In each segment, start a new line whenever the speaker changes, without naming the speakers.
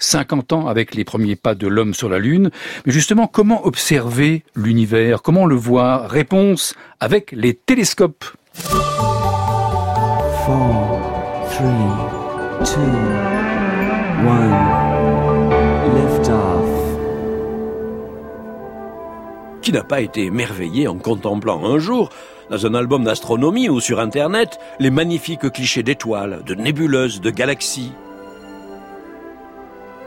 50 ans avec les premiers pas de l'homme sur la Lune. Mais justement, comment observer l'univers? Comment le voir? Réponse avec les télescopes.
Qui n'a pas été émerveillé en contemplant un jour, dans un album d'astronomie ou sur Internet, les magnifiques clichés d'étoiles, de nébuleuses, de galaxies?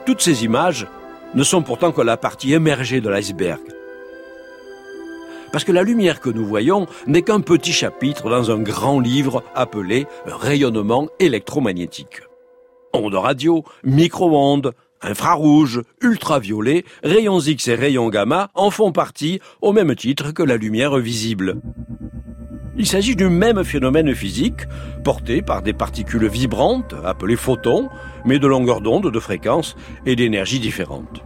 Toutes ces images ne sont pourtant que la partie émergée de l'iceberg. Parce que la lumière que nous voyons n'est qu'un petit chapitre dans un grand livre appelé rayonnement électromagnétique. Ondes radio, micro-ondes, infrarouges, ultraviolets, rayons X et rayons gamma en font partie au même titre que la lumière visible. Il s'agit du même phénomène physique, porté par des particules vibrantes, appelées photons, mais de longueur d'onde, de fréquence et d'énergie différentes.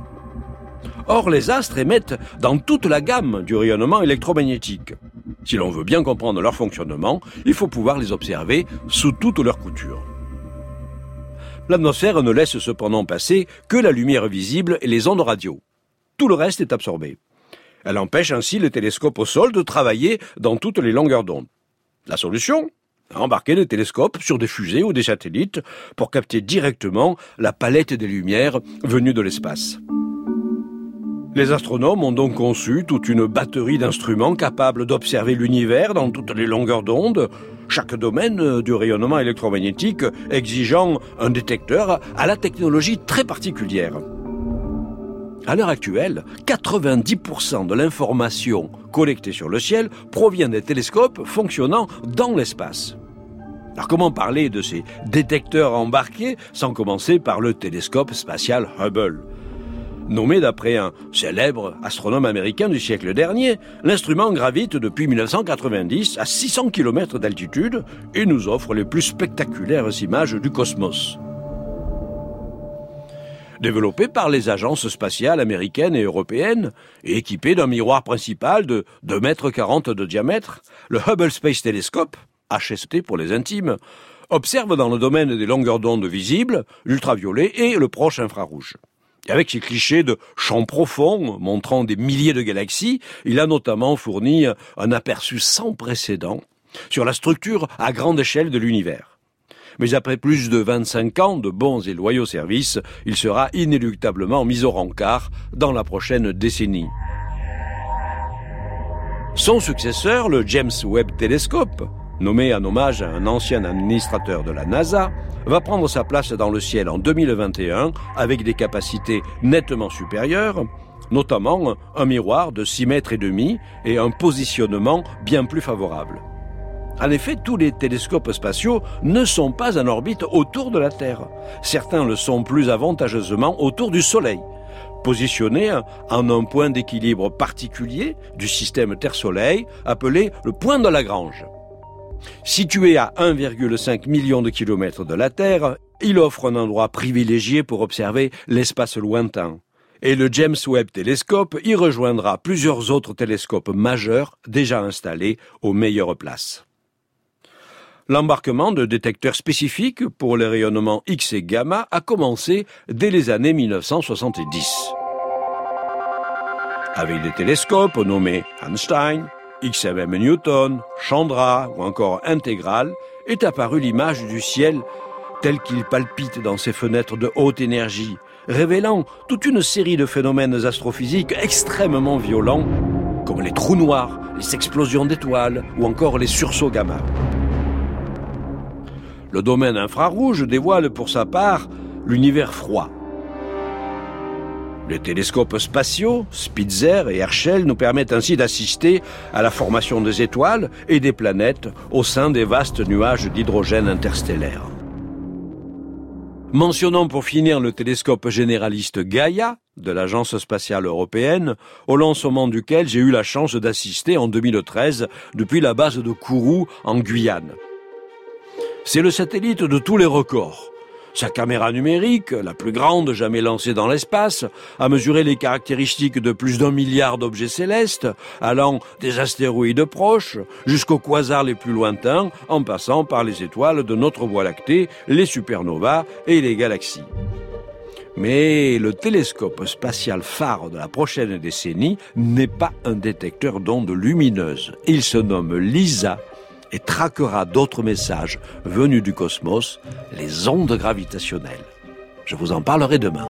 Or, les astres émettent dans toute la gamme du rayonnement électromagnétique. Si l'on veut bien comprendre leur fonctionnement, il faut pouvoir les observer sous toutes leurs coutures. L'atmosphère ne laisse cependant passer que la lumière visible et les ondes radio. Tout le reste est absorbé. Elle empêche ainsi le télescope au sol de travailler dans toutes les longueurs d'onde. La solution? Embarquer le télescope sur des fusées ou des satellites pour capter directement la palette des lumières venues de l'espace. Les astronomes ont donc conçu toute une batterie d'instruments capables d'observer l'univers dans toutes les longueurs d'onde, chaque domaine du rayonnement électromagnétique exigeant un détecteur à la technologie très particulière. À l'heure actuelle, 90% de l'information collectée sur le ciel provient des télescopes fonctionnant dans l'espace. Alors comment parler de ces détecteurs embarqués sans commencer par le télescope spatial Hubble? Nommé d'après un célèbre astronome américain du siècle dernier, l'instrument gravite depuis 1990 à 600 km d'altitude et nous offre les plus spectaculaires images du cosmos développé par les agences spatiales américaines et européennes et équipé d'un miroir principal de 2,40 m de diamètre, le Hubble Space Telescope, HST pour les intimes, observe dans le domaine des longueurs d'onde visibles, l'ultraviolet et le proche infrarouge. Avec ses clichés de champs profonds montrant des milliers de galaxies, il a notamment fourni un aperçu sans précédent sur la structure à grande échelle de l'univers mais après plus de 25 ans de bons et loyaux services, il sera inéluctablement mis au rencard dans la prochaine décennie. Son successeur, le James Webb Telescope, nommé en hommage à un ancien administrateur de la NASA, va prendre sa place dans le ciel en 2021 avec des capacités nettement supérieures, notamment un miroir de 6 mètres et demi et un positionnement bien plus favorable. En effet, tous les télescopes spatiaux ne sont pas en orbite autour de la Terre. Certains le sont plus avantageusement autour du Soleil, positionnés en un point d'équilibre particulier du système Terre-Soleil appelé le point de Lagrange. Situé à 1,5 million de kilomètres de la Terre, il offre un endroit privilégié pour observer l'espace lointain. Et le James Webb Telescope y rejoindra plusieurs autres télescopes majeurs déjà installés aux meilleures places l'embarquement de détecteurs spécifiques pour les rayonnements X et gamma a commencé dès les années 1970. Avec des télescopes nommés Einstein, XMM Newton, Chandra ou encore Intégral, est apparue l'image du ciel tel qu'il palpite dans ses fenêtres de haute énergie, révélant toute une série de phénomènes astrophysiques extrêmement violents, comme les trous noirs, les explosions d'étoiles ou encore les sursauts gamma. Le domaine infrarouge dévoile pour sa part l'univers froid. Les télescopes spatiaux, Spitzer et Herschel, nous permettent ainsi d'assister à la formation des étoiles et des planètes au sein des vastes nuages d'hydrogène interstellaire. Mentionnons pour finir le télescope généraliste Gaia de l'Agence spatiale européenne, au lancement duquel j'ai eu la chance d'assister en 2013 depuis la base de Kourou en Guyane. C'est le satellite de tous les records. Sa caméra numérique, la plus grande jamais lancée dans l'espace, a mesuré les caractéristiques de plus d'un milliard d'objets célestes, allant des astéroïdes proches jusqu'aux quasars les plus lointains, en passant par les étoiles de notre Voie lactée, les supernovas et les galaxies. Mais le télescope spatial phare de la prochaine décennie n'est pas un détecteur d'ondes lumineuses. Il se nomme LISA et traquera d'autres messages venus du cosmos, les ondes gravitationnelles. Je vous en parlerai demain.